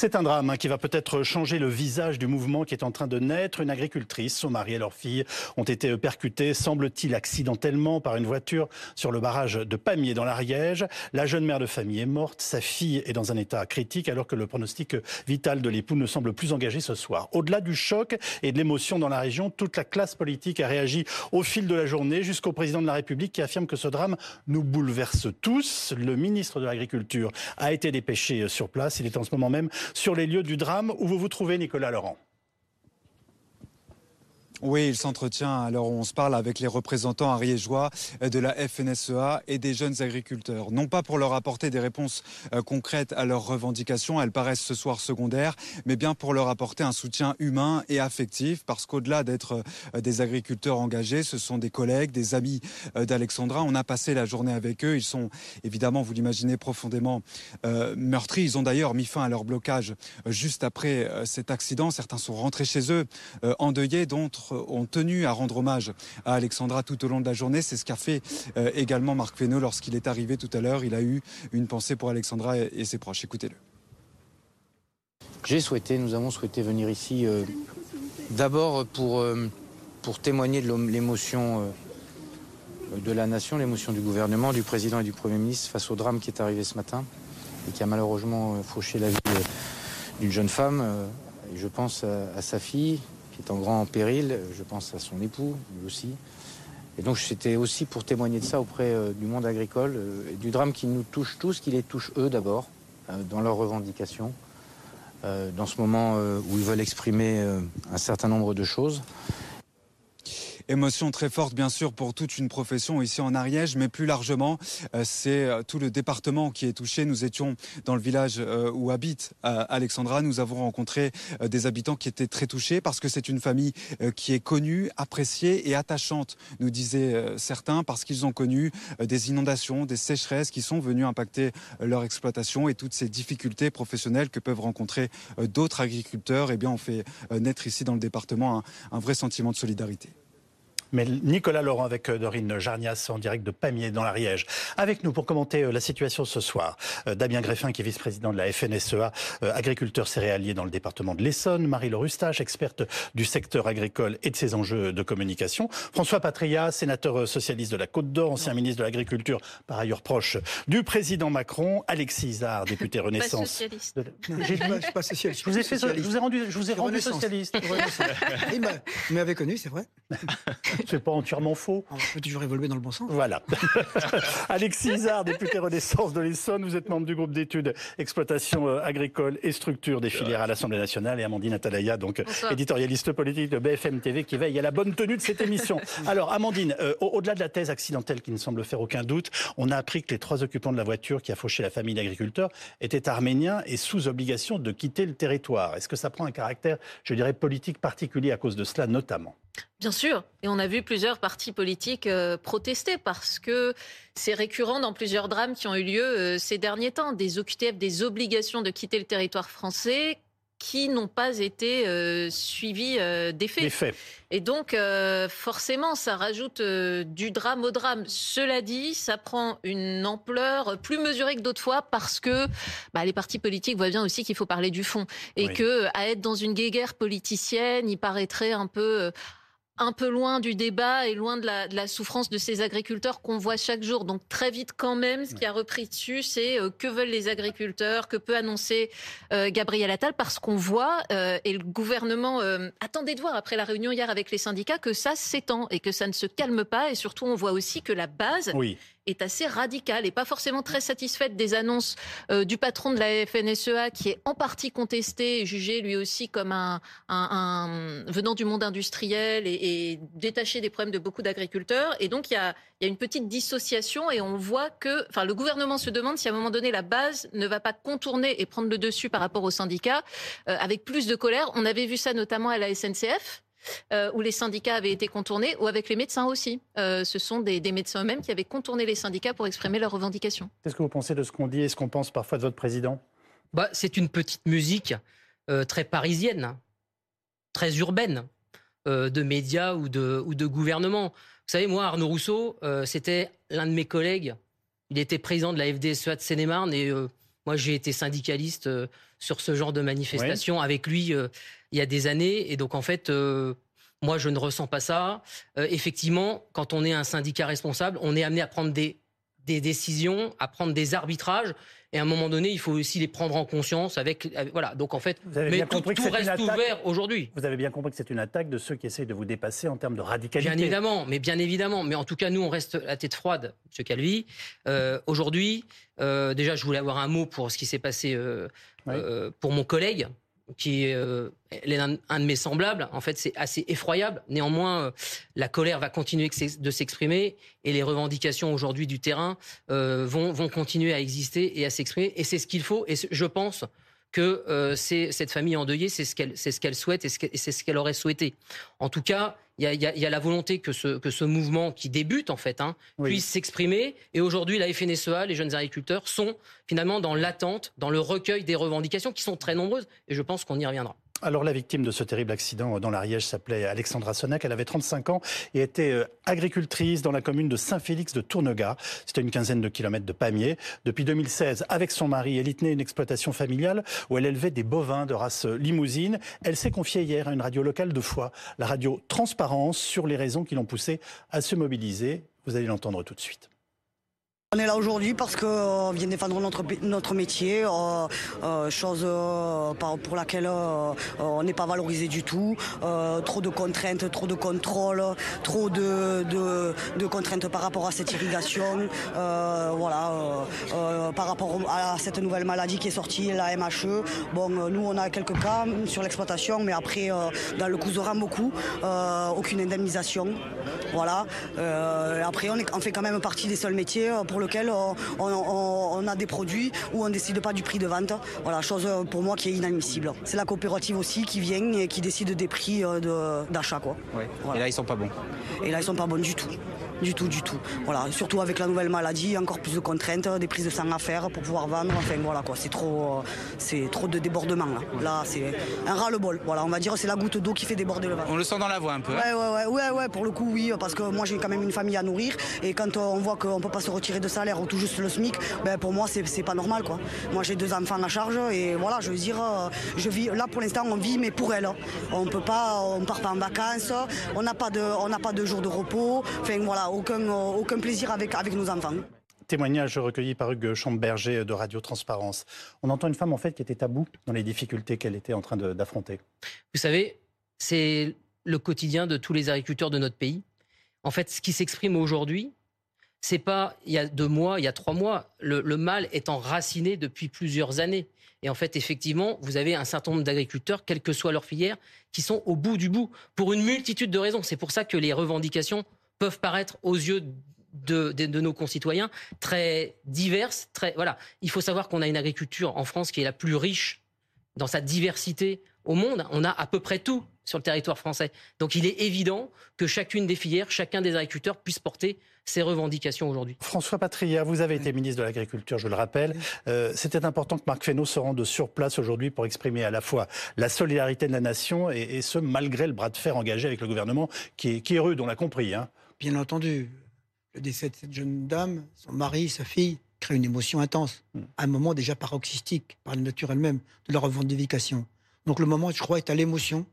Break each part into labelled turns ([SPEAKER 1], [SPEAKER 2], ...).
[SPEAKER 1] C'est un drame hein, qui va peut-être changer le visage du mouvement qui est en train de naître. Une agricultrice, son mari et leur fille ont été percutés, semble-t-il, accidentellement par une voiture sur le barrage de Pamiers dans l'Ariège. La jeune mère de famille est morte, sa fille est dans un état critique alors que le pronostic vital de l'époux ne semble plus engagé ce soir. Au-delà du choc et de l'émotion dans la région, toute la classe politique a réagi au fil de la journée jusqu'au président de la République qui affirme que ce drame nous bouleverse tous. Le ministre de l'Agriculture a été dépêché sur place. Il est en ce moment même sur les lieux du drame où vous vous trouvez, Nicolas Laurent?
[SPEAKER 2] Oui, il s'entretient alors on se parle avec les représentants ariégeois de la FNSEA et des jeunes agriculteurs. Non pas pour leur apporter des réponses euh, concrètes à leurs revendications, elles paraissent ce soir secondaires, mais bien pour leur apporter un soutien humain et affectif, parce qu'au-delà d'être euh, des agriculteurs engagés, ce sont des collègues, des amis euh, d'Alexandra. On a passé la journée avec eux. Ils sont évidemment, vous l'imaginez, profondément meurtris. Ils ont d'ailleurs mis fin à leur blocage juste après cet accident. Certains sont rentrés chez eux endeuillés, d'autres ont tenu à rendre hommage à Alexandra tout au long de la journée. C'est ce qu'a fait euh, également Marc Fesneau lorsqu'il est arrivé tout à l'heure. Il a eu une pensée pour Alexandra et, ses proches. Écoutez-le.
[SPEAKER 3] J'ai souhaité, nous avons souhaité venir ici euh, d'abord pour, euh, pour témoigner de l'émotion de la nation, l'émotion du gouvernement, du président et du Premier ministre face au drame qui est arrivé ce matin et qui a malheureusement fauché la vie d'une jeune femme. Je pense à sa fille, est en grand péril. Je pense à son époux, lui aussi. Et donc c'était aussi pour témoigner de ça auprès euh, du monde agricole, euh, et du drame qui nous touche tous, qui les touche eux d'abord, euh, dans leurs revendications, dans ce moment où ils veulent exprimer un certain nombre de choses.
[SPEAKER 2] Émotion très forte, bien sûr, pour toute une profession ici en Ariège, mais plus largement, euh, c'est euh, tout le département qui est touché. Nous étions dans le village euh, où habite Alexandra. Nous avons rencontré des habitants qui étaient très touchés parce que c'est une famille qui est connue, appréciée et attachante, nous disaient certains, parce qu'ils ont connu des inondations, des sécheresses qui sont venues impacter leur exploitation et toutes ces difficultés professionnelles que peuvent rencontrer d'autres agriculteurs. Eh bien, on fait naître ici dans le département un vrai sentiment de solidarité.
[SPEAKER 1] Mais Nicolas Laurent avec euh, Dorine Jarnias en direct de Pamiers dans l'Ariège. Avec nous pour commenter euh, la situation ce soir. Euh, Damien Greffin qui est vice-président de la FNSEA, agriculteur céréalier dans le département de l'Essonne. Marie-Laure Rustache, experte du secteur agricole et de ses enjeux de communication. François Patria, sénateur socialiste de la Côte d'Or, ancien ministre de l'Agriculture, par ailleurs proche du président Macron. Alexis Isard, député Renaissance. Pas
[SPEAKER 4] socialiste. J'ai suis pas socialiste.
[SPEAKER 1] Je vous ai, fait, je vous ai rendu, je vous ai rendu socialiste.
[SPEAKER 4] Il m'avait connu, c'est vrai.
[SPEAKER 1] C'est pas entièrement faux.
[SPEAKER 4] On peut toujours évoluer dans le bon sens.
[SPEAKER 1] Voilà. Alexis Isard, député Renaissance de l'Essonne, vous êtes membre du groupe d'études exploitation euh, agricole et structure des filières à l'Assemblée nationale et Amandine Atalaya, donc éditorialiste politique de BFM TV qui veille à la bonne tenue de cette émission. Alors Amandine, euh, au-delà de la thèse accidentelle qui ne semble faire aucun doute, on a appris que les trois occupants de la voiture qui a fauché la famille d'agriculteurs étaient arméniens et sous obligation de quitter le territoire. Est-ce que ça prend un caractère, je dirais, politique particulier à cause de cela notamment?
[SPEAKER 5] Bien sûr, et on a vu plusieurs partis politiques euh, protester parce que c'est récurrent dans plusieurs drames qui ont eu lieu euh, ces derniers temps. Des OQTF, des obligations de quitter le territoire français qui n'ont pas été euh, suivies des faits. Et donc, forcément, ça rajoute du drame au drame. Cela dit, ça prend une ampleur plus mesurée que d'autres fois parce que bah, les partis politiques voient bien aussi qu'il faut parler du fond. Et que à être dans une guéguerre politicienne, il paraîtrait un peu un peu loin du débat et loin de la, souffrance de ces agriculteurs qu'on voit chaque jour. Donc très vite quand même, ce qui a repris dessus, c'est euh, que veulent les agriculteurs, que peut annoncer euh, Gabriel Attal, parce qu'on voit, euh, et le gouvernement attendait de voir après la réunion hier avec les syndicats, que ça s'étend et que ça ne se calme pas. Et surtout, on voit aussi que la base oui est assez radicale et pas forcément très satisfaite des annonces euh, du patron de la FNSEA qui est en partie contesté et jugé lui aussi comme un, venant du monde industriel et, détaché des problèmes de beaucoup d'agriculteurs. Et donc il y a, une petite dissociation et on voit que, enfin, le gouvernement se demande si à un moment donné la base ne va pas contourner et prendre le dessus par rapport aux syndicats euh, avec plus de colère. On avait vu ça notamment à la SNCF. Euh, où les syndicats avaient été contournés, ou avec les médecins aussi. Euh, ce sont des, médecins eux-mêmes qui avaient contourné les syndicats pour exprimer leurs revendications.
[SPEAKER 1] Qu'est-ce que vous pensez de ce qu'on dit et ce qu'on pense parfois de votre président?
[SPEAKER 6] Bah, C'est une petite musique euh, très parisienne, très urbaine, de médias ou de, ou de gouvernement. Vous savez, moi, Arnaud Rousseau, c'était l'un de mes collègues. Il était président de la FDSEA de Seine-et-Marne et Moi, j'ai été syndicaliste sur ce genre de manifestation avec lui il y a des années. Et donc, en fait, moi, je ne ressens pas ça. effectivement, quand on est un syndicat responsable, on est amené à prendre des des décisions, à prendre des arbitrages. Et à un moment donné, il faut aussi les prendre en conscience avec, voilà. Donc en fait, mais tout, reste ouvert aujourd'hui.
[SPEAKER 1] Vous avez bien compris que c'est une attaque de ceux qui essayent de vous dépasser en termes de radicalité.
[SPEAKER 6] Bien évidemment, mais bien évidemment. Mais en tout cas, nous, on reste la tête froide, M. Calvi. Euh, aujourd'hui, euh, déjà, je voulais avoir un mot pour ce qui s'est passé euh, pour mon collègue qui est euh, un, de mes semblables. En fait, c'est assez effroyable. Néanmoins, euh, la colère va continuer de s'exprimer et les revendications aujourd'hui du terrain euh, vont, vont continuer à exister et à s'exprimer. Et c'est ce qu'il faut. Et je pense que cette famille endeuillée, c'est ce qu'elle ce qu'elle souhaite et c'est ce qu'elle aurait souhaité. En tout cas, il y a, y a, la volonté que ce, que ce mouvement qui débute en fait hein, puisse s'exprimer. Et aujourd'hui, la FNSEA, les jeunes agriculteurs, sont finalement dans l'attente, dans le recueil des revendications qui sont très nombreuses. Et je pense qu'on y reviendra.
[SPEAKER 1] Alors la victime de ce terrible accident dans l'Ariège s'appelait Alexandra Sonac. Elle avait 35 ans et était euh, agricultrice dans la commune de Saint-Félix de Tournega. C'était une quinzaine de kilomètres de Pamiers. Depuis 2016, avec son mari, elle y tenait une exploitation familiale où elle élevait des bovins de race limousine. Elle s'est confiée hier à une radio locale de Foix, la radio Transparence, sur les raisons qui l'ont poussée à se mobiliser. Vous allez l'entendre tout de suite.
[SPEAKER 7] On est là aujourd'hui parce qu'on vient défendre notre, métier, euh, euh, chose euh, pour laquelle on n'est pas valorisé du tout. trop de contraintes, trop de contrôles, trop de, contraintes par rapport à cette irrigation. voilà, par rapport à cette nouvelle maladie qui est sortie, la MHE. Bon, nous on a quelques cas sur l'exploitation, mais après dans le couserin beaucoup, aucune indemnisation. Voilà. après on, on fait quand même partie des seuls métiers pour lequel on, a des produits où on ne décide pas du prix de vente. Voilà, chose euh, pour moi qui est inadmissible. C'est la coopérative aussi qui vient et qui décide des prix euh, d'achat. Quoi.
[SPEAKER 8] Et là, ils sont pas bons.
[SPEAKER 7] Et là, ils sont pas bons du tout du tout, du tout. Voilà, surtout avec la nouvelle maladie, encore plus de contraintes, des prises de sang à faire pour pouvoir vendre. Enfin voilà quoi, c'est trop, euh, c'est trop de débordement là. Là, c'est un ras-le-bol. Voilà, on va dire c'est la goutte d'eau qui fait déborder le vase.
[SPEAKER 8] On le sent dans la voix un peu.
[SPEAKER 7] Hein. ouais, ouais, ouais, ouais, pour le coup oui, parce que moi j'ai quand même une famille à nourrir et quand on voit qu'on peut pas se retirer de salaire ou tout juste le SMIC, ben pour moi c'est pas normal quoi. Moi j'ai deux enfants à charge et voilà, je veux dire, euh, je vis là pour l'instant on vit mais pour elle. On peut pas, on part pas en vacances, on n'a pas de, on n'a pas de jours de repos. Enfin voilà, aucun, aucun aucun plaisir avec, avec nos enfants.
[SPEAKER 1] Témoignage recueilli par Hugues Chamberger de Radio Transparence. On entend une femme en fait qui était tabou dans les difficultés qu'elle était en train d'affronter.
[SPEAKER 6] Vous savez, c'est le quotidien de tous les agriculteurs de notre pays. En fait, ce qui s'exprime aujourd'hui, c'est pas il y a deux mois, il y a trois mois. Le, le, mal est enraciné depuis plusieurs années. Et en fait, effectivement, vous avez un certain nombre d'agriculteurs, quelle que soit leur filière, qui sont au bout du bout pour une multitude de raisons. C'est pour ça que les revendications peuvent paraître aux yeux de, nos concitoyens, très diverses. Très, voilà. Il faut savoir qu'on a une agriculture en France qui est la plus riche dans sa diversité au monde. On a à peu près tout sur le territoire français. Donc il est évident que chacune des filières, chacun des agriculteurs puisse porter ses revendications aujourd'hui.
[SPEAKER 1] François Patria, vous avez été ministre de l'Agriculture, je le rappelle. Euh, c'était important que Marc Fesneau se rende sur place aujourd'hui pour exprimer à la fois la solidarité de la nation et, ce, malgré le bras de fer engagé avec le gouvernement qui est, rude, on l'a compris. Hein.
[SPEAKER 4] Bien entendu le décès de cette jeune dame, son mari, sa fille, crée une émotion intense, hmm. un moment déjà paroxystique par la nature elle-même de la revendication. Donc le moment, je crois, est à l'émotion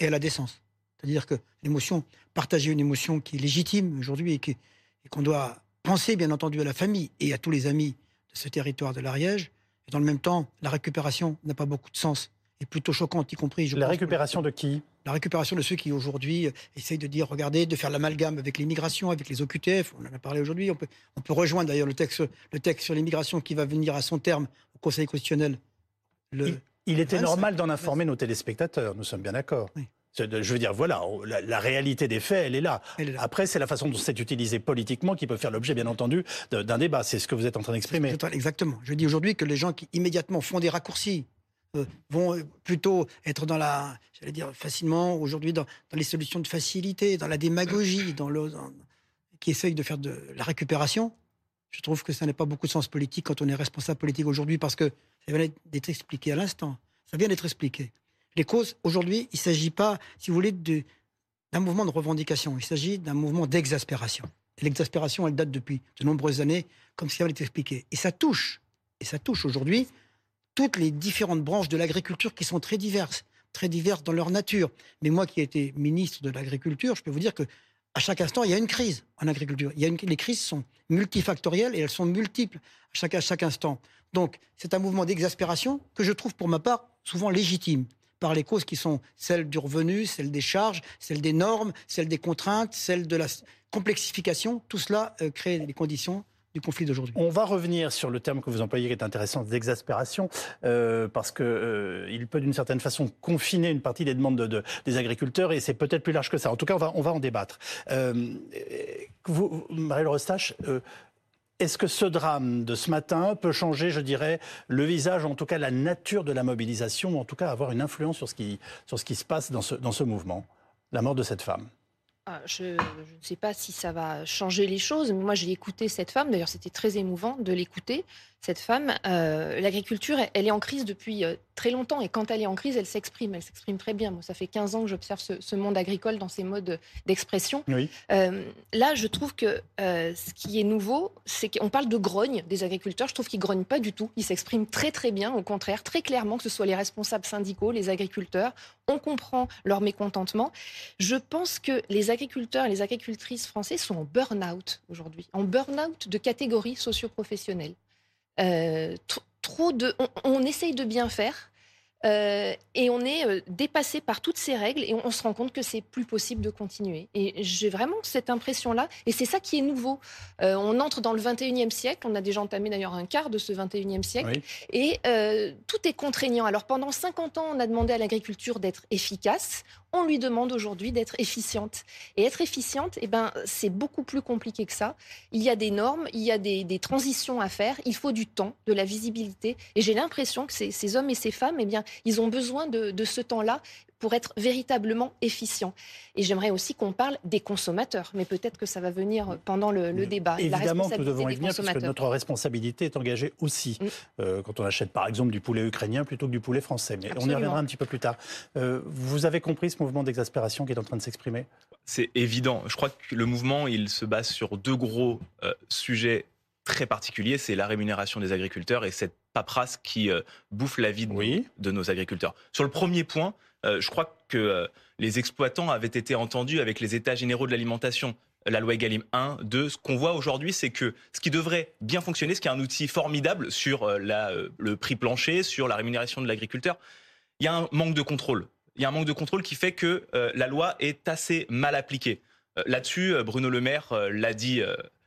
[SPEAKER 4] et à la décence. C'est-à-dire que l'émotion, partager une émotion qui est légitime aujourd'hui et qu'on doit penser, bien entendu, à la famille et à tous les amis de ce territoire de l'Ariège. Et dans le même temps, la récupération n'a pas beaucoup de sens et plutôt choquante, y compris.
[SPEAKER 1] la récupération de qui?
[SPEAKER 4] La récupération de ceux qui aujourd'hui euh, essayent de dire, regardez, de faire l'amalgame avec l'immigration, avec les OQTF, on en a parlé aujourd'hui, on peut, on peut rejoindre d'ailleurs le texte, le texte sur l'immigration qui va venir à son terme au Conseil constitutionnel.
[SPEAKER 1] il, était normal d'en informer nos téléspectateurs, nous sommes bien d'accord. Je veux dire, voilà, la, réalité des faits, elle est, là. Après, c'est la façon dont c'est utilisé politiquement qui peut faire l'objet, bien entendu, d'un débat. C'est ce que vous êtes en train d'exprimer.
[SPEAKER 4] Exactement. Je dis aujourd'hui que les gens qui immédiatement font des raccourcis euh, vont euh, plutôt être dans la, j'allais dire facilement aujourd'hui dans, les solutions de facilité, dans la démagogie, dans le, qui essayent de faire de la récupération. Je trouve que ça n'a pas beaucoup de sens politique quand on est responsable politique aujourd'hui parce que ça vient d'être expliqué à l'instant. Ça vient d'être expliqué. Les causes, aujourd'hui, il ne s'agit pas, si vous voulez, d'un mouvement de revendication. Il s'agit d'un mouvement d'exaspération. L'exaspération, elle date depuis de nombreuses années, comme ça vient d'être expliqué. Et ça touche et ça touche aujourd'hui toutes les différentes branches de l'agriculture qui sont très diverses, très diverses dans leur nature. Mais moi qui ai été ministre de l'Agriculture, je peux vous dire que à chaque instant, il y a une crise en agriculture. Les crises sont multifactorielles et elles sont multiples à chaque, à chaque instant. Donc, c'est un mouvement d'exaspération que je trouve pour ma part souvent légitime par les causes qui sont celles du revenu, celles des charges, celles des normes, celles des contraintes, celles de la complexification. Tout cela euh, crée les conditions du conflit d'aujourd'hui.
[SPEAKER 1] On va revenir sur le terme que vous employez qui est intéressant, d'exaspération, euh, parce que euh, il peut d'une certaine façon confiner une partie des demandes de, des agriculteurs et c'est peut-être plus large que ça. En tout cas, on va, on va en débattre. Euh, vous, Marie Rostache, est-ce que ce drame de ce matin peut changer, je dirais, le visage, en tout cas la nature de la mobilisation, ou en tout cas avoir une influence sur ce qui, sur ce qui se passe dans ce, dans ce mouvement? La mort de cette femme
[SPEAKER 9] je, ne sais pas si ça va changer les choses, mais moi j'ai écouté cette femme, d'ailleurs c'était très émouvant de l'écouter, cette femme. Euh, l'agriculture, elle, est en crise depuis euh, très longtemps et quand elle est en crise, elle s'exprime, elle s'exprime très bien. Moi ça fait 15 ans que j'observe ce, monde agricole dans ses modes d'expression. Euh, là, je trouve que ce qui est nouveau, c'est qu'on parle de grogne des agriculteurs, je trouve qu'ils grognent pas du tout, ils s'expriment très très bien, au contraire, très clairement, que ce soit les responsables syndicaux, les agriculteurs, on comprend leur mécontentement. Je pense que les agriculteurs et les agricultrices français sont en burn-out aujourd'hui, en burn-out de catégories socio-professionnelles. Euh, trop de, on, essaye de bien faire, euh, et on est euh, dépassé par toutes ces règles et on, se rend compte que c'est plus possible de continuer. Et j'ai vraiment cette impression-là. Et c'est ça qui est nouveau. on entre dans le 21e siècle. On a déjà entamé d'ailleurs un quart de ce 21e siècle. Et tout est contraignant. Alors pendant 50 ans, on a demandé à l'agriculture d'être efficace on lui demande aujourd'hui d'être efficiente. Et être efficiente, eh ben, c'est beaucoup plus compliqué que ça. Il y a des normes, il y a des, transitions à faire, il faut du temps, de la visibilité. Et j'ai l'impression que ces, hommes et ces femmes, eh ils ont besoin de ce temps-là pour être véritablement efficient. Et j'aimerais aussi qu'on parle des consommateurs, mais peut-être que ça va venir pendant le, débat.
[SPEAKER 1] Évidemment que nous devons y venir, parce que notre responsabilité est engagée aussi mm. euh, quand on achète par exemple du poulet ukrainien plutôt que du poulet français. Mais on y reviendra un petit peu plus tard. Euh, vous avez compris ce mouvement d'exaspération qui est en train de s'exprimer?
[SPEAKER 10] C'est évident. Je crois que le mouvement, il se base sur deux gros euh, sujets très particuliers. C'est la rémunération des agriculteurs et cette paperasse qui bouffe la vie de, de nos agriculteurs. Sur le premier point, euh, je crois que euh, les exploitants avaient été entendus avec les états généraux de l'alimentation la loi Egalim 1, 2. Ce qu'on voit aujourd'hui, c'est que ce qui devrait bien fonctionner, ce qui est un outil formidable sur euh, le prix plancher, sur la rémunération de l'agriculteur, il y a un manque de contrôle. Il y a un manque de contrôle qui fait que la loi est assez mal appliquée. Là-dessus, Bruno Le Maire l'a dit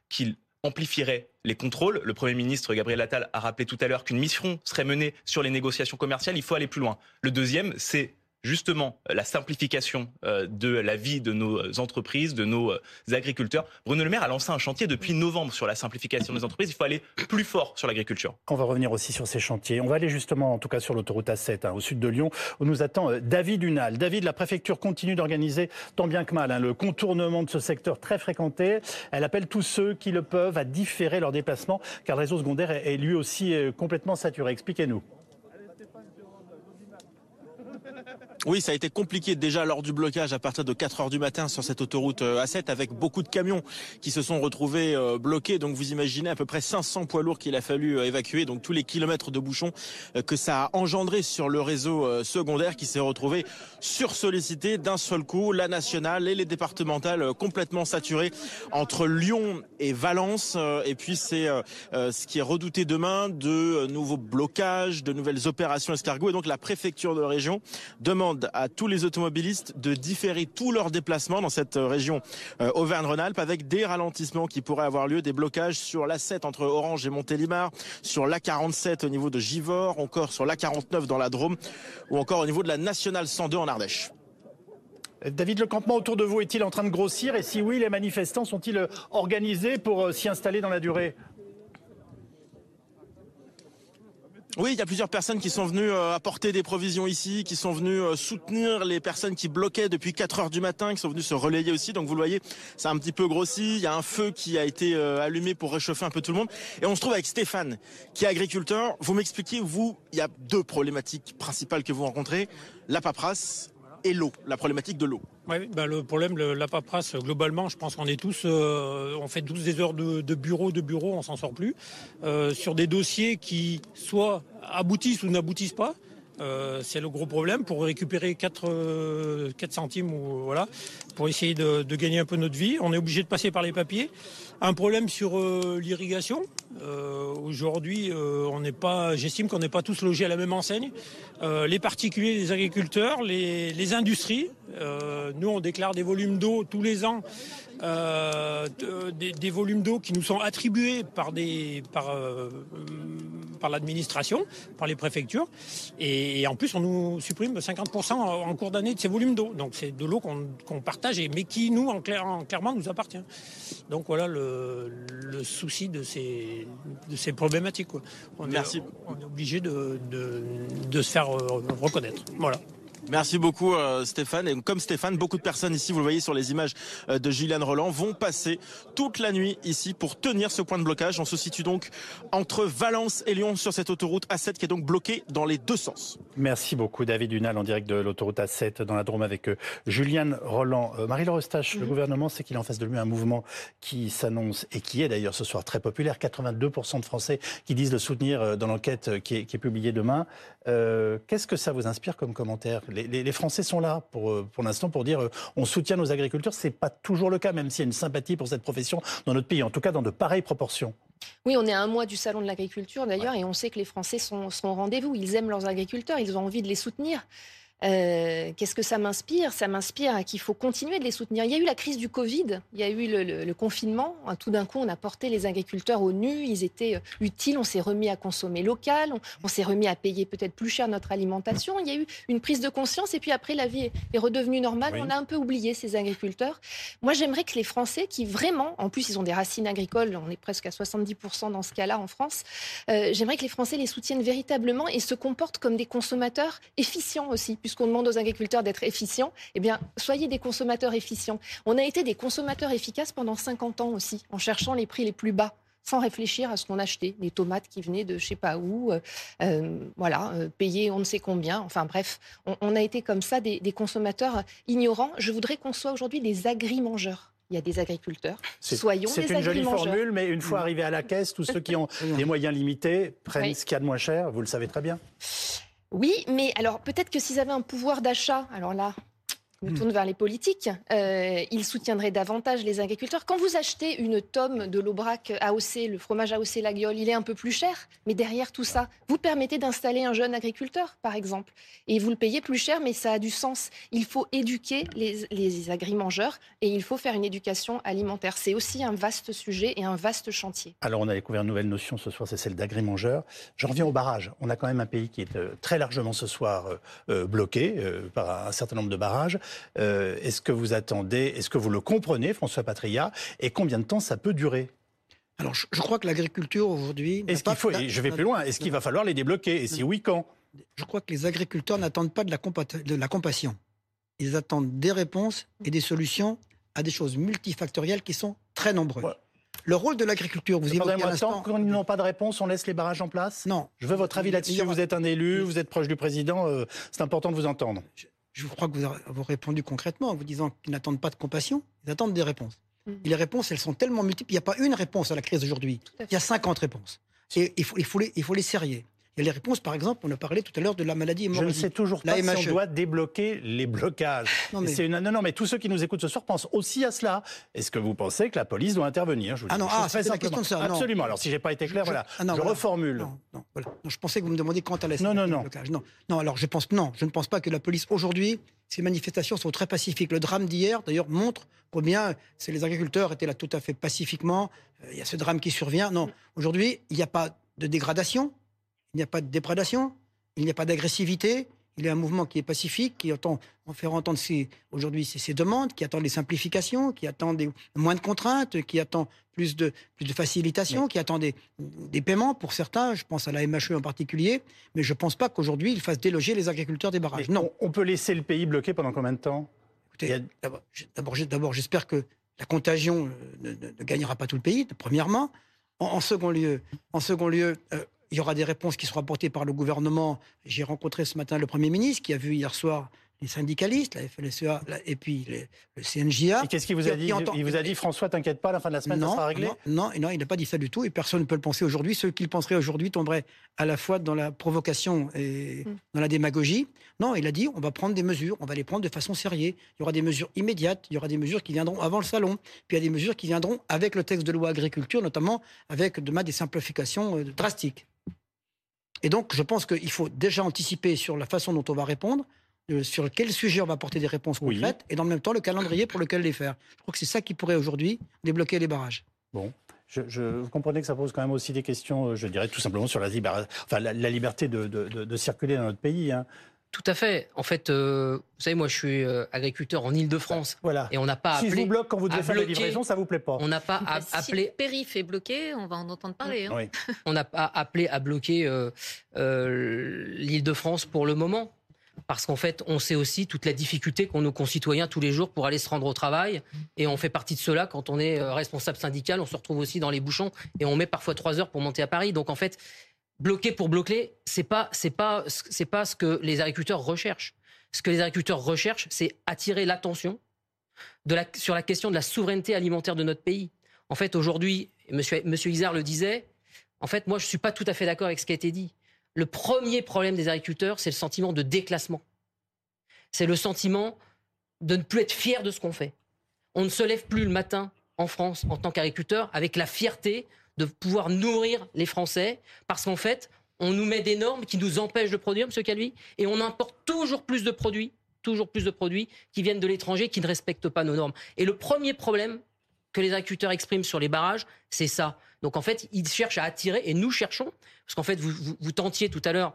[SPEAKER 10] qu'il amplifierait les contrôles. Le Premier ministre Gabriel Attal a rappelé tout à l'heure qu'une mission serait menée sur les négociations commerciales. Il faut aller plus loin. Le deuxième, c'est justement la simplification euh, de la vie de nos entreprises, de nos euh, agriculteurs. Bruno Le Maire a lancé un chantier depuis novembre sur la simplification des entreprises. Il faut aller plus fort sur l'agriculture.
[SPEAKER 1] On va revenir aussi sur ces chantiers. On va aller justement, en tout cas sur l'autoroute A7, hein, au sud de Lyon, où nous attend euh, David Unal. David, la préfecture continue d'organiser tant bien que mal hein, le contournement de ce secteur très fréquenté. Elle appelle tous ceux qui le peuvent à différer leur déplacement, car le réseau secondaire est lui aussi complètement saturé. Expliquez-nous.
[SPEAKER 11] Oui, ça a été compliqué déjà lors du blocage à partir de 4 heures du matin sur cette autoroute euh, A7 avec beaucoup de camions qui se sont retrouvés euh, bloqués. Donc vous imaginez à peu près 500 poids lourds qu'il a fallu euh, évacuer. Donc tous les kilomètres de bouchons que ça a engendré sur le réseau secondaire qui s'est retrouvé sursollicité d'un seul coup. La nationale et les départementales complètement saturées entre Lyon et Valence. Et puis c'est ce qui est redouté demain de nouveaux blocages, de nouvelles opérations escargots. Et donc la préfecture de région demande à tous les automobilistes de différer tous leurs déplacements dans cette région euh, Auvergne-Rhône-Alpes avec des ralentissements qui pourraient avoir lieu, des blocages sur l'A7 entre Orange et Montélimar, sur l'A47 au niveau de Givors, encore sur l'A49 dans la Drôme ou encore au niveau de la Nationale 102 en Ardèche.
[SPEAKER 1] David, le campement autour de vous est-il en train de grossir? Et si oui, les manifestants sont-ils organisés pour euh, s'y installer dans la durée?
[SPEAKER 11] Oui, il y a plusieurs personnes qui sont venues euh, apporter des provisions ici, qui sont venues euh, soutenir les personnes qui bloquaient depuis 4 heures du matin, qui sont venues se relayer aussi. Donc vous le voyez, c'est un petit peu grossi. Il y a un feu qui a été euh, allumé pour réchauffer un peu tout le monde. Et on se trouve avec Stéphane, qui est agriculteur. Vous m'expliquez, vous, il y a deux problématiques principales que vous rencontrez. La paperasse et l'eau, la problématique de l'eau.
[SPEAKER 12] Oui, ben le problème, la paperasse, globalement, je pense qu'on est tous, euh, on fait tous des heures de, bureau, de bureau, on s'en sort plus, euh, sur des dossiers qui soit aboutissent ou n'aboutissent pas. Euh, c'est le gros problème pour récupérer 4, 4 centimes ou voilà pour essayer de, gagner un peu notre vie. On est obligé de passer par les papiers. Un problème sur euh, l'irrigation. Euh, Aujourd'hui, euh, on n'est pas, j'estime qu'on n'est pas tous logés à la même enseigne. Euh, les particuliers, les agriculteurs, les, les industries. nous, on déclare des volumes d'eau tous les ans euh, des, des, volumes d'eau qui nous sont attribués par, des, par, euh, par l'administration, par les préfectures. Et, et, en plus, on nous supprime 50% en cours d'année de ces volumes d'eau. Donc c'est de l'eau qu'on, qu'on partage, mais qui, nous, en, clair, en, clairement, nous appartient. Donc voilà le, le souci de ces, de ces problématiques. Quoi. On
[SPEAKER 11] Merci.
[SPEAKER 12] Est, on est obligé de, de, de se faire euh, reconnaître. Voilà.
[SPEAKER 11] Merci beaucoup euh, Stéphane. Et comme Stéphane, beaucoup de personnes ici, vous le voyez sur les images euh, de Gillian Roland, vont passer toute la nuit ici pour tenir ce point de blocage. On se situe donc entre Valence et Lyon sur cette autoroute A7 qui est donc bloquée dans les deux sens.
[SPEAKER 1] Merci beaucoup David Dunal en direct de l'autoroute A7 dans la Drôme avec euh, Juliane Roland. Marie-Laure Eustache, mmh. le gouvernement sait qu'il est en face de lui un mouvement qui s'annonce et qui est d'ailleurs ce soir très populaire. 82% de Français qui disent le soutenir dans l'enquête qui est, qui est publiée demain. Euh, Qu'est-ce que ça vous inspire comme commentaire les, les, les, Français sont là pour, euh, pour l'instant pour dire euh, on soutient nos agriculteurs. C'est pas toujours le cas, même s'il y a une sympathie pour cette profession dans notre pays, en tout cas dans de pareilles proportions.
[SPEAKER 9] Oui, on est à un mois du salon de l'agriculture d'ailleurs, ouais. et on sait que les Français sont, sont au rendez-vous. Ils aiment leurs agriculteurs, ils ont envie de les soutenir. Euh, Qu'est-ce que ça m'inspire? Ça m'inspire qu'il faut continuer de les soutenir. Il y a eu la crise du Covid, il y a eu le, le, le confinement. Tout d'un coup, on a porté les agriculteurs au nu. Ils étaient utiles. On s'est remis à consommer local. On, on s'est remis à payer peut-être plus cher notre alimentation. Il y a eu une prise de conscience. Et puis après, la vie est, redevenue normale. Oui. On a un peu oublié ces agriculteurs. Moi, j'aimerais que les Français, qui vraiment, en plus, ils ont des racines agricoles. On est presque à 70% dans ce cas-là en France. Euh, j'aimerais que les Français les soutiennent véritablement et se comportent comme des consommateurs efficients aussi puisqu'on demande aux agriculteurs d'être efficients, eh bien, soyez des consommateurs efficients. On a été des consommateurs efficaces pendant 50 ans aussi, en cherchant les prix les plus bas sans réfléchir à ce qu'on achetait, des tomates qui venaient de je sais pas où, euh, voilà, euh, payer on ne sait combien. Enfin bref, on, on a été comme ça des, des consommateurs ignorants. Je voudrais qu'on soit aujourd'hui des agri-mangeurs il y a des agriculteurs. Soyons
[SPEAKER 1] C'est une jolie formule, mais une fois arrivés à la caisse, tous ceux qui ont des moyens limités prennent oui. ce qu'il y a de moins cher. Vous le savez très bien.
[SPEAKER 9] Oui, mais alors peut-être que s'ils avaient un pouvoir d'achat, alors là, me tourne vers les politiques, euh, ils soutiendraient davantage les agriculteurs. Quand vous achetez une tome de l'Aubrac AOC, le fromage AOC Laguiole, il est un peu plus cher, mais derrière tout ça, vous permettez d'installer un jeune agriculteur, par exemple, et vous le payez plus cher, mais ça a du sens. Il faut éduquer les, les agrimangeurs et il faut faire une éducation alimentaire. C'est aussi un vaste sujet et un vaste chantier.
[SPEAKER 1] Alors on a découvert une nouvelle notion ce soir, c'est celle d'agrimangeur. Je reviens au barrage. On a quand même un pays qui est euh, très largement ce soir euh, bloqué euh, par un certain nombre de barrages. Euh, est-ce que vous attendez, est-ce que vous le comprenez, François Patria, et combien de temps ça peut durer?
[SPEAKER 4] Alors, je, je, crois que l'agriculture aujourd'hui.
[SPEAKER 1] Est-ce qu'il faut, et je vais plus loin, est-ce qu'il va falloir les débloquer Et si oui, quand?
[SPEAKER 4] Je crois que les agriculteurs n'attendent pas de la, de la, compassion. Ils attendent des réponses et des solutions à des choses multifactorielles qui sont très nombreuses. Ouais. Le rôle de l'agriculture, vous évoquez à
[SPEAKER 1] l'instant... Quand ils n'ont pas de réponse, on laisse les barrages en place?
[SPEAKER 4] Non.
[SPEAKER 1] Je veux votre avis là-dessus. Vous êtes un élu, vous êtes proche du président, euh, c'est important de vous entendre.
[SPEAKER 4] Je, je crois que vous avez répondu concrètement en vous disant qu'ils n'attendent pas de compassion, ils attendent des réponses. Mmh. Et les réponses, elles sont tellement multiples. Il n'y a pas une réponse à la crise d'aujourd'hui. Il y a 50 réponses. Et il faut, il faut, les, il faut les serrer. Il y a les réponses, par exemple, on a parlé tout à l'heure de la maladie hémorragique.
[SPEAKER 1] Je ne sais toujours pas la si on doit débloquer les blocages. Non mais... Une... non, non, mais tous ceux qui nous écoutent ce soir pensent aussi à cela. Est-ce que vous pensez que la police doit intervenir
[SPEAKER 4] je Ah non, ah, c'est la question de ça.
[SPEAKER 1] Absolument.
[SPEAKER 4] Non.
[SPEAKER 1] Alors, si j'ai pas été clair, je, voilà. Ah non,
[SPEAKER 4] je
[SPEAKER 1] voilà. reformule.
[SPEAKER 4] Non, non, voilà. non, je pensais que vous me demandiez quand allait
[SPEAKER 1] non, non, non.
[SPEAKER 4] blocage. Non, non, alors je pense non, je ne pense pas que la police aujourd'hui ces manifestations sont très pacifiques. Le drame d'hier, d'ailleurs, montre combien les agriculteurs étaient là tout à fait pacifiquement. Euh, il y a ce drame qui survient. Non, aujourd'hui, il n'y a pas de dégradation, il n'y a pas de déprédation, il n'y a pas d'agressivité. Il y a un mouvement qui est pacifique, qui entend faire entendre aujourd'hui ses, ses, demandes, qui attend des simplifications, qui attend des, moins de contraintes, qui attend plus de, plus de facilitation, qui attend des, des, paiements pour certains. Je pense à la MHE en particulier. Mais je ne pense pas qu'aujourd'hui, il fasse déloger les agriculteurs des barrages.
[SPEAKER 1] Mais
[SPEAKER 4] non.
[SPEAKER 1] On, on, peut laisser le pays bloqué pendant combien de temps?
[SPEAKER 4] Écoutez, d'abord, j'espère que la contagion ne, ne, ne, gagnera pas tout le pays, premièrement. En, en second lieu, en second lieu euh, il y aura des réponses qui seront apportées par le gouvernement. J'ai rencontré ce matin le Premier ministre qui a vu hier soir les syndicalistes, la FLSEA et puis le CNJA.
[SPEAKER 1] Et qu'est-ce qu'il vous a dit? Il vous a dit François, t'inquiète pas, à la fin de la semaine, ça sera réglé?
[SPEAKER 4] Non, non, il n'a pas dit ça du tout et personne ne peut le penser aujourd'hui. Ceux qui le penseraient aujourd'hui tomberaient à la fois dans la provocation et mm. dans la démagogie. Non, il a dit on va prendre des mesures, on va les prendre de façon sérieuse. Il y aura des mesures immédiates, il y aura des mesures qui viendront avant le salon, puis il y a des mesures qui viendront avec le texte de loi agriculture, notamment avec demain des simplifications euh, drastiques. Et donc, je pense qu'il faut déjà anticiper sur la façon dont on va répondre, euh, sur quel sujet on va apporter des réponses concrètes, et dans le même temps, le calendrier pour lequel les faire. Je crois que c'est ça qui pourrait aujourd'hui débloquer les barrages.
[SPEAKER 1] Bon. Je, vous comprenez que ça pose quand même aussi des questions, euh, je dirais tout simplement sur la, enfin, la, liberté de, circuler dans notre pays. Hein.
[SPEAKER 6] Tout à fait. En fait, euh, vous savez, moi, je suis agriculteur en Ile-de-France.
[SPEAKER 1] Voilà.
[SPEAKER 6] Et on n'a pas
[SPEAKER 1] si
[SPEAKER 6] appelé.
[SPEAKER 1] je vous bloque quand vous devez faire la livraison, ça vous plaît pas.
[SPEAKER 6] On n'a pas
[SPEAKER 5] bah,
[SPEAKER 6] appelé. Si
[SPEAKER 5] le périph' est bloqué, on va en entendre parler. Hein.
[SPEAKER 6] on n'a pas appelé à bloquer l'Île-de-France pour le moment parce qu'en fait, on sait aussi toute la difficulté qu'ont nos concitoyens tous les jours pour aller se rendre au travail. Et on fait partie de cela quand on est euh, responsable syndical. On se retrouve aussi dans les bouchons et on met parfois trois heures pour monter à Paris. Donc en fait, bloquer pour bloquer, c'est pas, c'est pas, c'est pas ce que les agriculteurs recherchent. Ce que les agriculteurs recherchent, c'est attirer l'attention sur la question de la souveraineté alimentaire de notre pays. En fait, aujourd'hui, monsieur, monsieur Isard le disait, en fait, moi, je suis pas tout à fait d'accord avec ce qui a été dit. Le premier problème des agriculteurs, c'est le sentiment de déclassement. C'est le sentiment de ne plus être fier de ce qu'on fait. On ne se lève plus le matin en France en tant qu'agriculteur avec la fierté de pouvoir nourrir les Français parce qu'en fait, on nous met des normes qui nous empêchent de produire, M. Calvi, et on importe toujours plus de produits, toujours plus de produits qui viennent de l'étranger, qui ne respectent pas nos normes. Et le premier problème que les agriculteurs expriment sur les barrages, c'est ça. Donc en fait, ils cherchent à attirer, et nous cherchons, parce qu'en fait, vous, tentiez tout à l'heure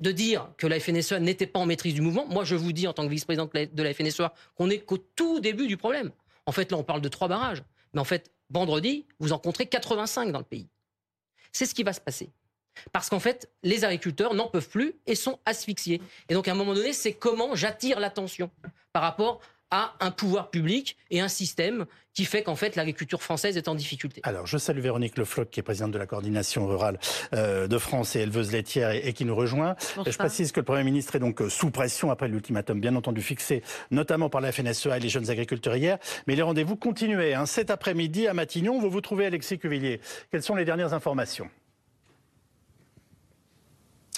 [SPEAKER 6] de dire que la FNSEA n'était pas en maîtrise du mouvement. Moi, je vous dis, en tant que vice-président de la FNSEA, qu'on est qu'au tout début du problème. En fait, là, on parle de trois barrages. Mais en fait, vendredi, vous en compterez 85 dans le pays. C'est ce qui va se passer. Parce qu'en fait, les agriculteurs n'en peuvent plus et sont asphyxiés. Et donc, à un moment donné, c'est comment j'attire l'attention par rapport à un pouvoir public et un système qui fait qu'en fait l'agriculture française est en difficulté.
[SPEAKER 1] Alors je salue Véronique Lefloc qui est présidente de la coordination rurale euh, de France et éleveuse laitière et, qui nous rejoint. Je précise que le Premier ministre est donc euh, sous pression après l'ultimatum bien entendu fixé notamment par la FNSEA et les jeunes agriculteurs hier. Mais les rendez-vous continuaient. Hein. Cet après-midi à Matignon, vous vous trouvez Alexis Cuvillier. Quelles sont les dernières informations?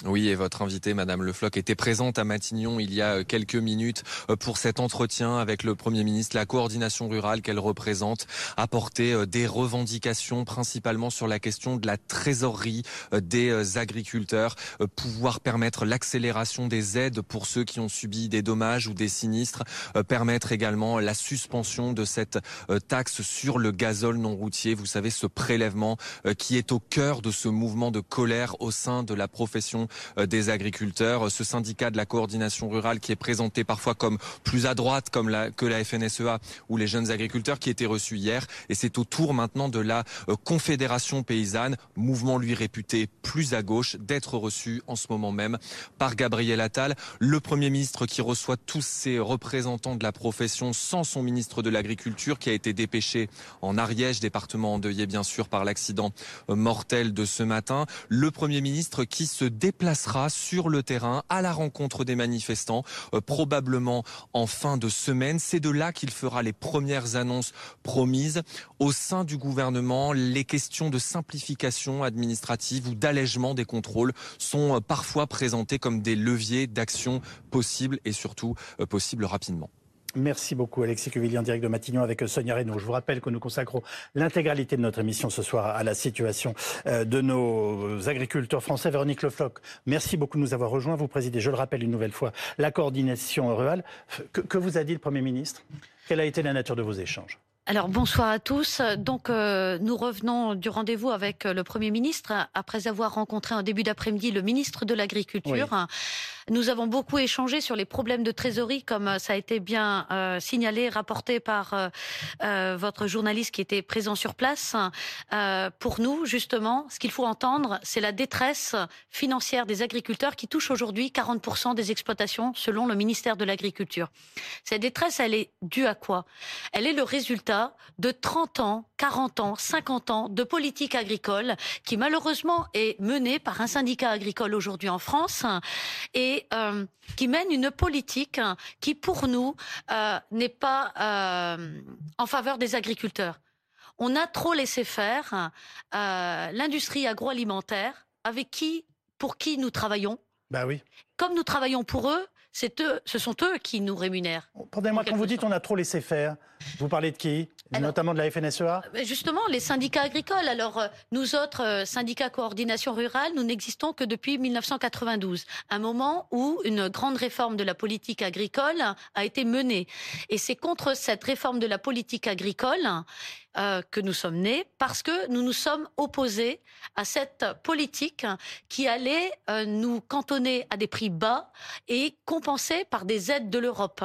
[SPEAKER 13] Oui, et votre invitée, Madame Le Floch, était présente à Matignon il y a euh, quelques minutes euh, pour cet entretien avec le Premier ministre. La coordination rurale qu'elle représente apportait euh, des revendications principalement sur la question de la trésorerie des agriculteurs, pouvoir permettre l'accélération des aides pour ceux qui ont subi des dommages ou des sinistres, permettre également la suspension de cette taxe sur le gazole non routier. Vous savez, ce prélèvement qui est au cœur de ce mouvement de colère au sein de la profession des agriculteurs. Ce syndicat de la coordination rurale qui est présenté parfois comme plus à droite comme la, que la FNSEA ou les jeunes agriculteurs qui étaient reçus hier. Et c'est au tour maintenant de la euh, Confédération paysanne, mouvement lui réputé plus à gauche, d'être reçu en ce moment même par Gabriel Attal, le Premier ministre qui reçoit tous ces représentants de la profession sans son ministre de l'Agriculture qui a été dépêché en Ariège, département endeuillé bien sûr par l'accident euh, mortel de ce matin. Le Premier ministre qui se déplace déplacera sur le terrain à la rencontre des manifestants, euh, probablement en fin de semaine. C'est de là qu'il fera les premières annonces promises. Au sein du gouvernement, les questions de simplification administrative ou d'allègement des contrôles sont euh, parfois présentées comme des leviers d'action possibles et surtout euh, possibles rapidement.
[SPEAKER 1] Merci beaucoup Alexis Cuvillier en direct de Matignon avec Sonia Reynaud. Je vous rappelle que nous consacrons l'intégralité de notre émission ce soir à la situation euh, de nos agriculteurs français. Véronique Lefloc, merci beaucoup de nous avoir rejoints. Vous présidez, je le rappelle une nouvelle fois, la coordination rurale. Que, vous a dit le Premier ministre? Quelle a été la nature de vos échanges?
[SPEAKER 14] Alors bonsoir à tous. Donc euh, nous revenons du rendez-vous avec le Premier ministre après avoir rencontré en début d'après-midi le ministre de l'Agriculture. Nous avons beaucoup échangé sur les problèmes de trésorerie, comme euh, ça a été bien euh, signalé, rapporté par euh, votre journaliste qui était présent sur place. pour nous, justement, ce qu'il faut entendre, c'est la détresse financière des agriculteurs qui touche aujourd'hui 40% des exploitations, selon le ministère de l'Agriculture. Cette détresse, elle est due à quoi? Elle est le résultat résultat de 30 ans, 40 ans, 50 ans de politique agricole qui malheureusement est menée par un syndicat agricole aujourd'hui en France et euh, qui mène une politique qui pour nous euh, n'est pas euh, en faveur des agriculteurs. On a trop laissé faire l'industrie agroalimentaire avec qui, pour qui nous travaillons.
[SPEAKER 1] Bah oui.
[SPEAKER 14] Comme nous travaillons pour eux, c'est eux, ce sont eux qui nous rémunèrent.
[SPEAKER 1] Pardonnez-moi, quand vous dites on a trop laissé faire, vous parlez de qui? Notamment de la FNSEA
[SPEAKER 14] Justement, les syndicats agricoles. Alors, euh, nous autres, euh, syndicats coordination rurale, nous n'existons que depuis 1992, un moment où une grande réforme de la politique agricole a été menée. Et c'est contre cette réforme de la politique agricole euh, que nous sommes nés parce que nous nous sommes opposés à cette politique qui allait euh, nous cantonner à des prix bas et compensés par des aides de l'Europe.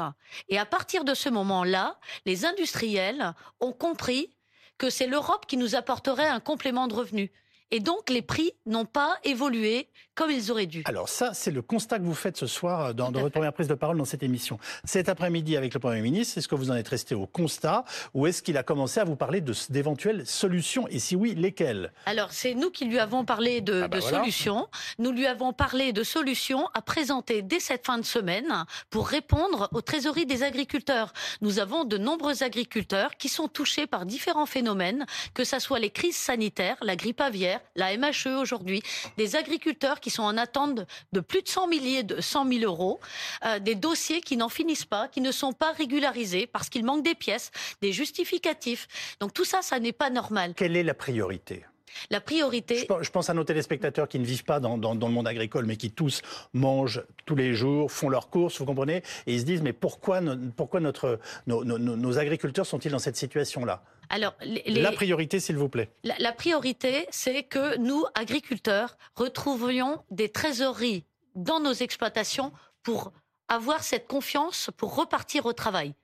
[SPEAKER 14] Et à partir de ce moment-là, les industriels ont compris que c'est l'Europe qui nous apporterait un complément de revenus. Et donc, les prix n'ont pas évolué comme ils auraient dû.
[SPEAKER 1] Alors ça, c'est le constat que vous faites ce soir euh, dans, votre première prise de parole dans cette émission. Cet après-midi avec le Premier ministre, est-ce que vous en êtes resté au constat ou est-ce qu'il a commencé à vous parler d'éventuelles solutions Et si oui, lesquelles?
[SPEAKER 14] Alors c'est nous qui lui avons parlé de, ah bah solutions. Nous lui avons parlé de solutions à présenter dès cette fin de semaine pour répondre aux trésoreries des agriculteurs. Nous avons de nombreux agriculteurs qui sont touchés par différents phénomènes, que ce soit les crises sanitaires, la grippe aviaire, la MHE aujourd'hui, des agriculteurs qui sont en attente de plus de 100 milliers de 100 000 euros, euh, des dossiers qui n'en finissent pas, qui ne sont pas régularisés parce qu'il manque des pièces, des justificatifs. Donc tout ça, ça n'est pas normal.
[SPEAKER 1] Quelle est la priorité?
[SPEAKER 14] La priorité.
[SPEAKER 1] Je pense à nos téléspectateurs qui ne vivent pas dans, le monde agricole, mais qui tous mangent tous les jours, font leurs courses, vous comprenez? Et ils se disent mais pourquoi, pourquoi notre, nos agriculteurs sont-ils dans cette situation-là?
[SPEAKER 14] Alors,
[SPEAKER 1] la priorité, s'il vous plaît.
[SPEAKER 14] La, priorité, c'est que nous, agriculteurs, retrouvions des trésoreries dans nos exploitations pour avoir cette confiance pour repartir au travail.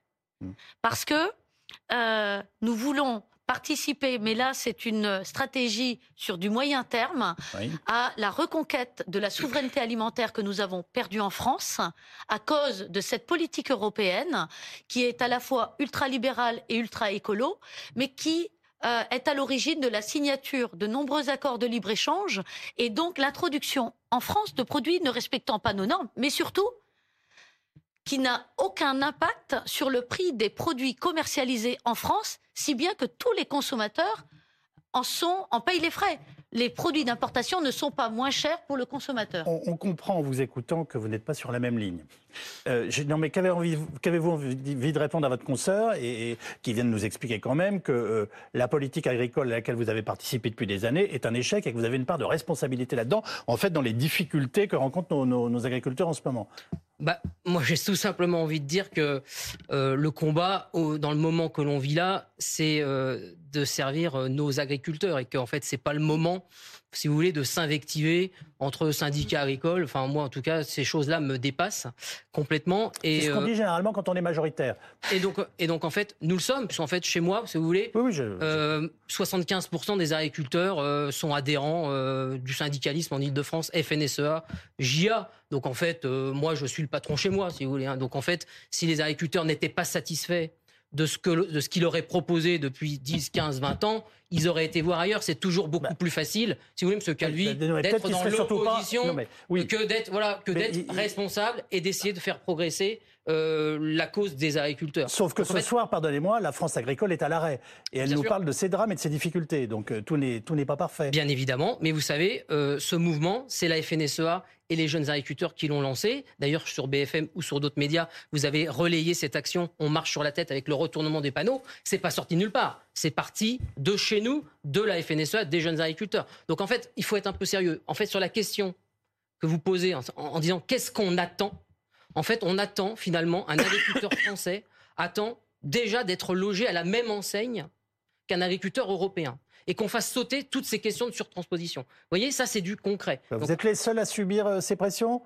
[SPEAKER 14] Hmm. Parce que euh, nous voulons participer, mais là c'est une stratégie sur du moyen terme, à la reconquête de la souveraineté alimentaire que nous avons perdue en France à cause de cette politique européenne qui est à la fois ultralibérale et ultra-écolo, mais qui euh, est à l'origine de la signature de nombreux accords de libre-échange et donc l'introduction en France de produits ne respectant pas nos normes, mais surtout qui n'a aucun impact sur le prix des produits commercialisés en France, si bien que tous les consommateurs en, sont, en payent les frais. Les produits d'importation ne sont pas moins chers pour le consommateur.
[SPEAKER 1] On, comprend en vous écoutant que vous n'êtes pas sur la même ligne. Euh, non, mais qu'avez-vous envie, de répondre à votre consoeur et, qui vient de nous expliquer quand même que euh, la politique agricole à laquelle vous avez participé depuis des années est un échec et que vous avez une part de responsabilité là-dedans, en fait, dans les difficultés que rencontrent nos agriculteurs en ce moment
[SPEAKER 6] bah, moi, j'ai tout simplement envie de dire que euh, le combat, dans le moment que l'on vit là, c'est euh, de servir euh, nos agriculteurs et qu'en fait, c'est pas le moment si vous voulez, de s'invectiver entre syndicats agricoles. Enfin, moi, en tout cas, ces choses-là me dépassent complètement.
[SPEAKER 1] C'est ce qu'on dit généralement quand on est majoritaire.
[SPEAKER 6] Et donc, et donc, en fait, nous le sommes, puisqu'en fait, chez moi, si vous voulez, 75% des agriculteurs sont adhérents du syndicalisme en Ile-de-France, FNSEA, JA. Donc, en fait, moi, je suis le patron chez moi, si vous voulez. Hein. Donc, en fait, si les agriculteurs n'étaient pas satisfaits de ce que de ce qu'il aurait proposé depuis 10, 15, 20 ans, ils auraient été voir ailleurs. C'est toujours beaucoup bah. plus facile, si vous voulez, M. Calvi, d'être dans l'opposition que d'être voilà, que d'être responsable et d'essayer de faire progresser euh, la cause des agriculteurs.
[SPEAKER 1] Sauf que ce soir, pardonnez-moi, la France agricole est à l'arrêt. Et elle nous parle de ses drames et de ses difficultés. Donc euh, tout n'est pas parfait.
[SPEAKER 6] Bien évidemment. Mais vous savez, euh, ce mouvement, c'est la FNSEA et les jeunes agriculteurs qui l'ont lancé. D'ailleurs, sur BFM ou sur d'autres médias, vous avez relayé cette action On marche sur la tête avec le retournement des panneaux. C'est pas sorti nulle part. C'est parti de chez nous, de la FNSEA, des jeunes agriculteurs. Donc en fait, il faut être un peu sérieux. En fait, sur la question que vous posez en disant qu'est-ce qu'on attend en fait, on attend finalement, un agriculteur français attend déjà d'être logé à la même enseigne qu'un agriculteur européen et qu'on fasse sauter toutes ces questions de surtransposition. Vous voyez, ça c'est du concret.
[SPEAKER 1] Vous êtes les seuls à subir euh, ces pressions?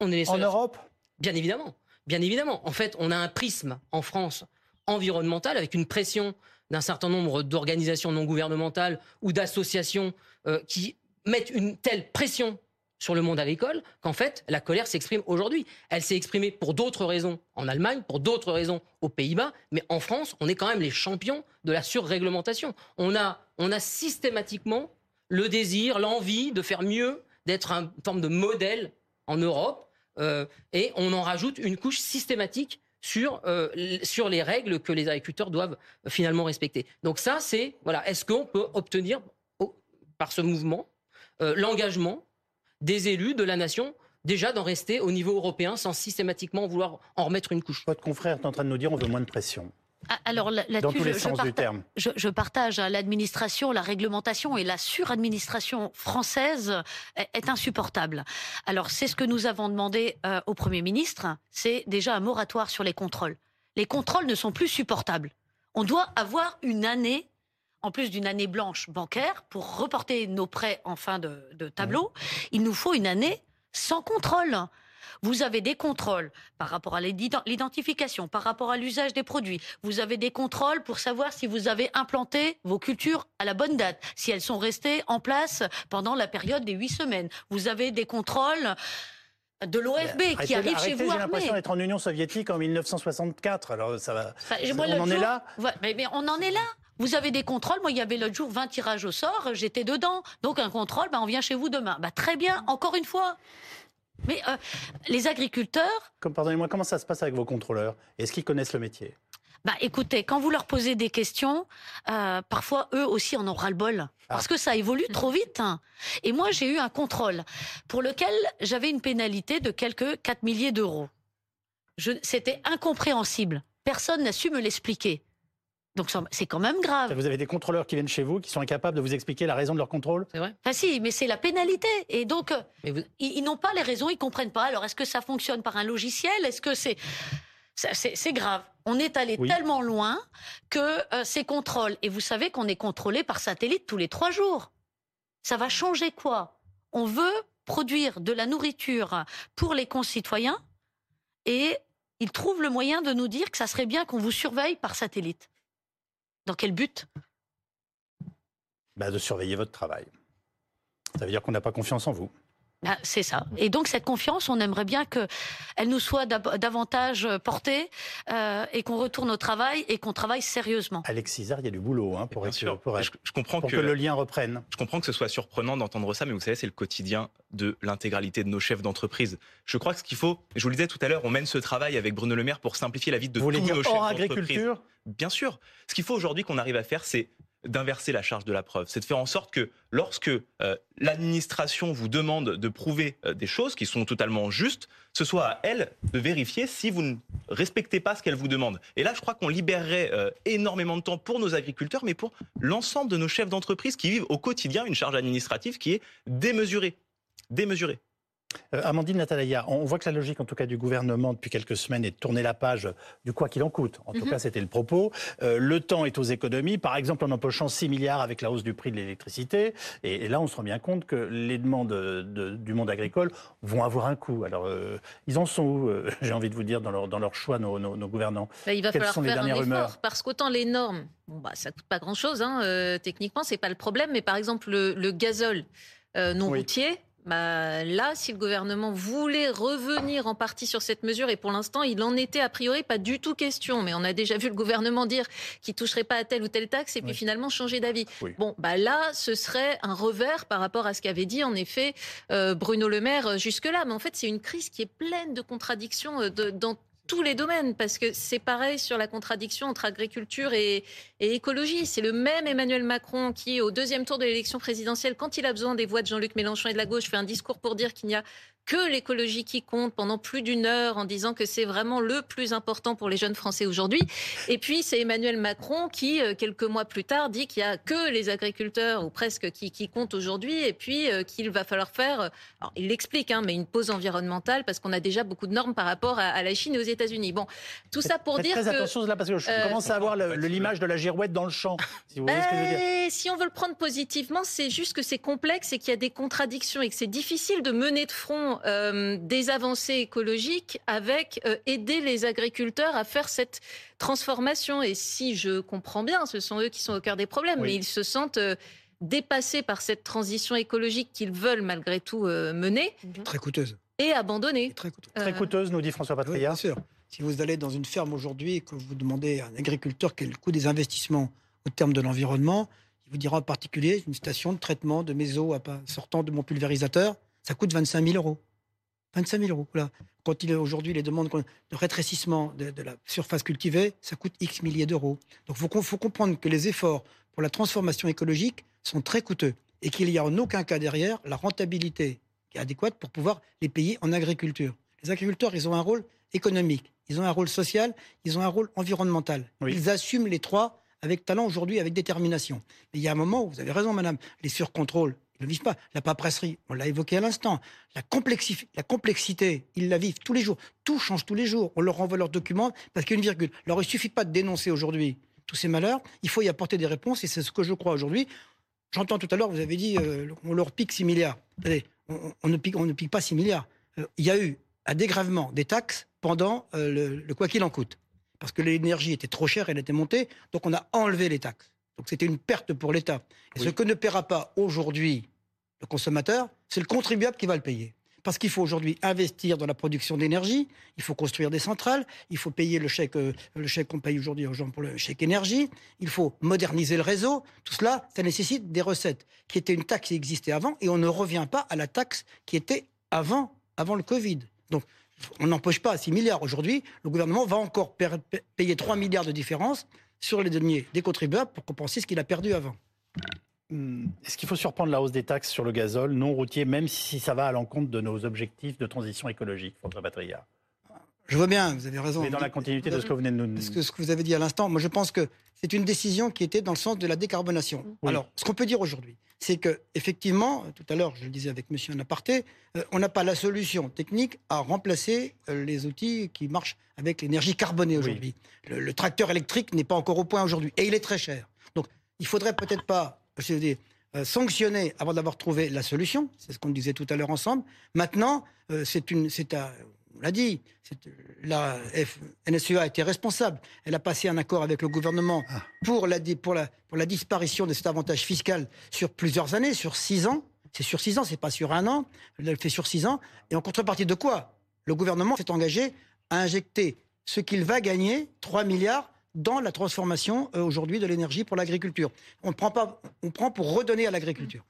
[SPEAKER 6] On est les seuls.
[SPEAKER 1] En Europe?
[SPEAKER 6] Bien évidemment. Bien évidemment. En fait, on a un prisme en France environnemental avec une pression d'un certain nombre d'organisations non gouvernementales ou d'associations euh, qui mettent une telle pression sur le monde agricole qu'en fait, la colère s'exprime aujourd'hui. Elle s'est exprimée pour d'autres raisons en Allemagne, pour d'autres raisons aux Pays-Bas, mais en France, on est quand même les champions de la surréglementation. On a, on a systématiquement le désir, l'envie de faire mieux, d'être une forme de modèle en Europe, euh, et on en rajoute une couche systématique sur, euh, sur les règles que les agriculteurs doivent euh, finalement respecter. Donc ça, c'est, voilà, est-ce qu'on peut obtenir par ce mouvement l'engagement des élus de la nation déjà d'en rester au niveau européen sans systématiquement vouloir en remettre une couche.
[SPEAKER 1] Votre confrère est en train de nous dire on veut moins de pression.
[SPEAKER 14] Ah, alors là-dessus, je, je, partage hein, l'administration, la réglementation et la suradministration française est, insupportable. Alors c'est ce que nous avons demandé euh, au Premier ministre, c'est déjà un moratoire sur les contrôles. Les contrôles ne sont plus supportables. On doit avoir une année, en plus d'une année blanche bancaire, pour reporter nos prêts en fin de, de tableau. Il nous faut une année sans contrôle. Vous avez des contrôles par rapport à l'identification, par rapport à l'usage des produits. Vous avez des contrôles pour savoir si vous avez implanté vos cultures à la bonne date, si elles sont restées en place pendant la période des huit semaines. Vous avez des contrôles de l'OFB qui arrive chez vous.
[SPEAKER 1] J'ai l'impression d'être en Union soviétique en 1964. Alors ça va. on en est là.
[SPEAKER 14] mais, on en est là. Vous avez des contrôles. Moi, il y avait l'autre jour 20 tirages au sort. J'étais dedans. Donc un contrôle, ben, on vient chez vous demain. Bah, très bien. Encore une fois. Mais euh, les agriculteurs.
[SPEAKER 1] Comme, pardonnez-moi, comment ça se passe avec vos contrôleurs? Est-ce qu'ils connaissent le métier?
[SPEAKER 14] Bah, écoutez, quand vous leur posez des questions, euh, parfois eux aussi en ont ras-le-bol. Parce ah. que ça évolue trop vite. Hein. Et moi, j'ai eu un contrôle pour lequel j'avais une pénalité de quelques 4 milliers d'euros. C'était incompréhensible. Personne n'a su me l'expliquer. Donc c'est quand même grave.
[SPEAKER 1] Vous avez des contrôleurs qui viennent chez vous, qui sont incapables de vous expliquer la raison de leur contrôle
[SPEAKER 6] C'est vrai
[SPEAKER 14] Ah si, mais c'est la pénalité. Et donc, euh, ils, n'ont pas les raisons, ils comprennent pas. Alors est-ce que ça fonctionne par un logiciel? Est-ce que c'est... C'est grave. On est allé tellement loin que euh, ces contrôles, et vous savez qu'on est contrôlé par satellite tous les trois jours. Ça va changer quoi? On veut produire de la nourriture pour les concitoyens et ils trouvent le moyen de nous dire que ça serait bien qu'on vous surveille par satellite. Dans quel but?
[SPEAKER 1] Bah, De surveiller votre travail. Ça veut dire qu'on n'a pas confiance en vous.
[SPEAKER 14] Ah, c'est ça. Et donc cette confiance, on aimerait bien qu'elle nous soit davantage portée euh, et qu'on retourne au travail et qu'on travaille sérieusement.
[SPEAKER 1] Alexis il y a du boulot hein, pour,
[SPEAKER 10] être, pour,
[SPEAKER 1] je, comprends que, le lien reprenne.
[SPEAKER 10] Je comprends que ce soit surprenant d'entendre ça, mais vous savez, c'est le quotidien de l'intégralité de nos chefs d'entreprise. Je crois que ce qu'il faut, je vous le disais tout à l'heure, on mène ce travail avec Bruno Le Maire pour simplifier la vie de tous nos chefs d'entreprise. Bien sûr. Ce qu'il faut aujourd'hui qu'on arrive à faire, c'est d'inverser la charge de la preuve. C'est de faire en sorte que lorsque euh, l'administration vous demande de prouver euh, des choses qui sont totalement justes, ce soit à elle de vérifier si vous ne respectez pas ce qu'elle vous demande. Et là, je crois qu'on libérerait euh, énormément de temps pour nos agriculteurs, mais pour l'ensemble de nos chefs d'entreprise qui vivent au quotidien une charge administrative qui est démesurée. Démesurée.
[SPEAKER 1] Euh, Amandine Natalaya, on voit que la logique, en tout cas du gouvernement, depuis quelques semaines, est de tourner la page du quoi qu'il en coûte. En tout mhm. cas, c'était le propos. Euh, le temps est aux économies, par exemple en empochant 6 milliards avec la hausse du prix de l'électricité. Et, là, on se rend bien compte que les demandes du monde agricole vont avoir un coût. Alors, euh, ils en sont où, j'ai envie de vous dire, dans leur, choix, nos, gouvernants?
[SPEAKER 5] Bah, Il va falloir sont faire les dernières un effort, parce qu'autant les normes, bon, bah, ça coûte pas grand-chose, hein, techniquement, c'est pas le problème. Mais par exemple, le, gazole non routier, bah, là, si le gouvernement voulait revenir en partie sur cette mesure, et pour l'instant, il en était a priori pas du tout question, mais on a déjà vu le gouvernement dire qu'il toucherait pas à telle ou telle taxe et puis finalement changer d'avis. Bon, bah là, ce serait un revers par rapport à ce qu'avait dit en effet euh, Bruno Le Maire euh, jusque-là. Mais en fait, c'est une crise qui est pleine de contradictions euh, dans tous les domaines, parce que c'est pareil sur la contradiction entre agriculture et, écologie. C'est le même Emmanuel Macron qui, au deuxième tour de l'élection présidentielle, quand il a besoin des voix de Jean-Luc Mélenchon et de la gauche, fait un discours pour dire qu'il n'y a que l'écologie qui compte pendant plus d'une heure en disant que c'est vraiment le plus important pour les jeunes Français aujourd'hui. Et puis c'est Emmanuel Macron qui, euh, quelques mois plus tard, dit qu'il n'y a que les agriculteurs ou presque qui, qui comptent aujourd'hui et puis euh, qu'il va falloir faire, euh, alors il l'explique, hein, mais une pause environnementale parce qu'on a déjà beaucoup de normes par rapport à, la Chine et aux États-Unis. Bon, tout ça pour dire
[SPEAKER 1] très attention là parce que je commence à avoir l'image de la girouette dans le champ. Si, vous voyez ce que je veux dire.
[SPEAKER 5] Si on veut le prendre positivement, c'est juste que c'est complexe et qu'il y a des contradictions et que c'est difficile de mener de front euh, des avancées écologiques avec euh, aider les agriculteurs à faire cette transformation. Et si je comprends bien, ce sont eux qui sont au cœur des problèmes, mais ils se sentent euh, dépassés par cette transition écologique qu'ils veulent malgré tout euh, mener.
[SPEAKER 4] Très coûteuse.
[SPEAKER 5] Et abandonnée.
[SPEAKER 4] très coûteuse.
[SPEAKER 1] Très coûteuse, nous dit François Patria.
[SPEAKER 4] bien sûr. Si vous allez dans une ferme aujourd'hui et que vous demandez à un agriculteur quel est le coût des investissements au terme de l'environnement, il vous dira en particulier une station de traitement de mes eaux sortant de mon pulvérisateur, ça coûte 25 000 euros. 25 000 euros. Là. Quand il est aujourd'hui les demandes de rétrécissement de, la surface cultivée, ça coûte X milliers d'euros. Donc il faut, comprendre que les efforts pour la transformation écologique sont très coûteux et qu'il n'y a en aucun cas derrière la rentabilité qui est adéquate pour pouvoir les payer en agriculture. Les agriculteurs, ils ont un rôle économique, ils ont un rôle social, ils ont un rôle environnemental. Ils assument les trois avec talent aujourd'hui, avec détermination. Mais il y a un moment où, vous avez raison, madame, les surcontrôles, ils ne vivent pas. La paperasserie, on l'a évoqué à l'instant. La, complexité, ils la vivent tous les jours. Tout change tous les jours. On leur renvoie leurs documents parce qu'il y a une virgule. Alors il ne suffit pas de dénoncer aujourd'hui tous ces malheurs. Il faut y apporter des réponses et c'est ce que je crois aujourd'hui. J'entends tout à l'heure, vous avez dit, euh, on leur pique 6 milliards. on, ne pique, pas 6 milliards. Euh, il y a eu un dégrèvement des taxes pendant euh, le, le quoi qu'il en coûte. Parce que l'énergie était trop chère, elle était montée, donc on a enlevé les taxes. Donc c'était une perte pour l'État. Et ce que ne paiera pas aujourd'hui le consommateur, c'est le contribuable qui va le payer. Parce qu'il faut aujourd'hui investir dans la production d'énergie, il faut construire des centrales, il faut payer le chèque, euh, le chèque qu'on paye aujourd'hui aux gens pour le chèque énergie, il faut moderniser le réseau. Tout cela, ça nécessite des recettes, qui étaient une taxe qui existait avant, et on ne revient pas à la taxe qui était avant, avant le Covid. Donc, on n'empoche pas 6 milliards. Aujourd'hui, le gouvernement va encore payer 3 milliards de différence sur les deniers des contribuables pour compenser ce qu'il a perdu avant.
[SPEAKER 1] Hmm. Est-ce qu'il faut surprendre la hausse des taxes sur le gazole non routier, même si ça va à l'encontre de nos objectifs de transition écologique, François Patria
[SPEAKER 4] Je vois bien, vous avez raison.
[SPEAKER 1] Mais dans la continuité de ce que vous venez de nous
[SPEAKER 4] que, ce que vous avez dit à l'instant, moi je pense que c'est une décision qui était dans le sens de la décarbonation. Alors, ce qu'on peut dire aujourd'hui, c'est que effectivement, tout à l'heure, je le disais avec Monsieur Naparté, euh, on n'a pas la solution technique à remplacer euh, les outils qui marchent avec l'énergie carbonée aujourd'hui. Le, tracteur électrique n'est pas encore au point aujourd'hui et il est très cher. Donc, il faudrait peut-être pas je veux euh, sanctionner avant d'avoir trouvé la solution. C'est ce qu'on disait tout à l'heure ensemble. Maintenant, c'est une, c'est on l'a dit, la NSEA a été responsable. Elle a passé un accord avec le gouvernement ah. pour la, pour, la, pour la disparition de cet avantage fiscal sur plusieurs années, sur six ans. C'est sur six ans, c'est pas sur un an. Elle le fait sur six ans. Et en contrepartie de quoi? Le gouvernement s'est engagé à injecter ce qu'il va gagner, 3 milliards, dans la transformation euh, aujourd'hui de l'énergie pour l'agriculture. On prend pas, on prend pour redonner à l'agriculture.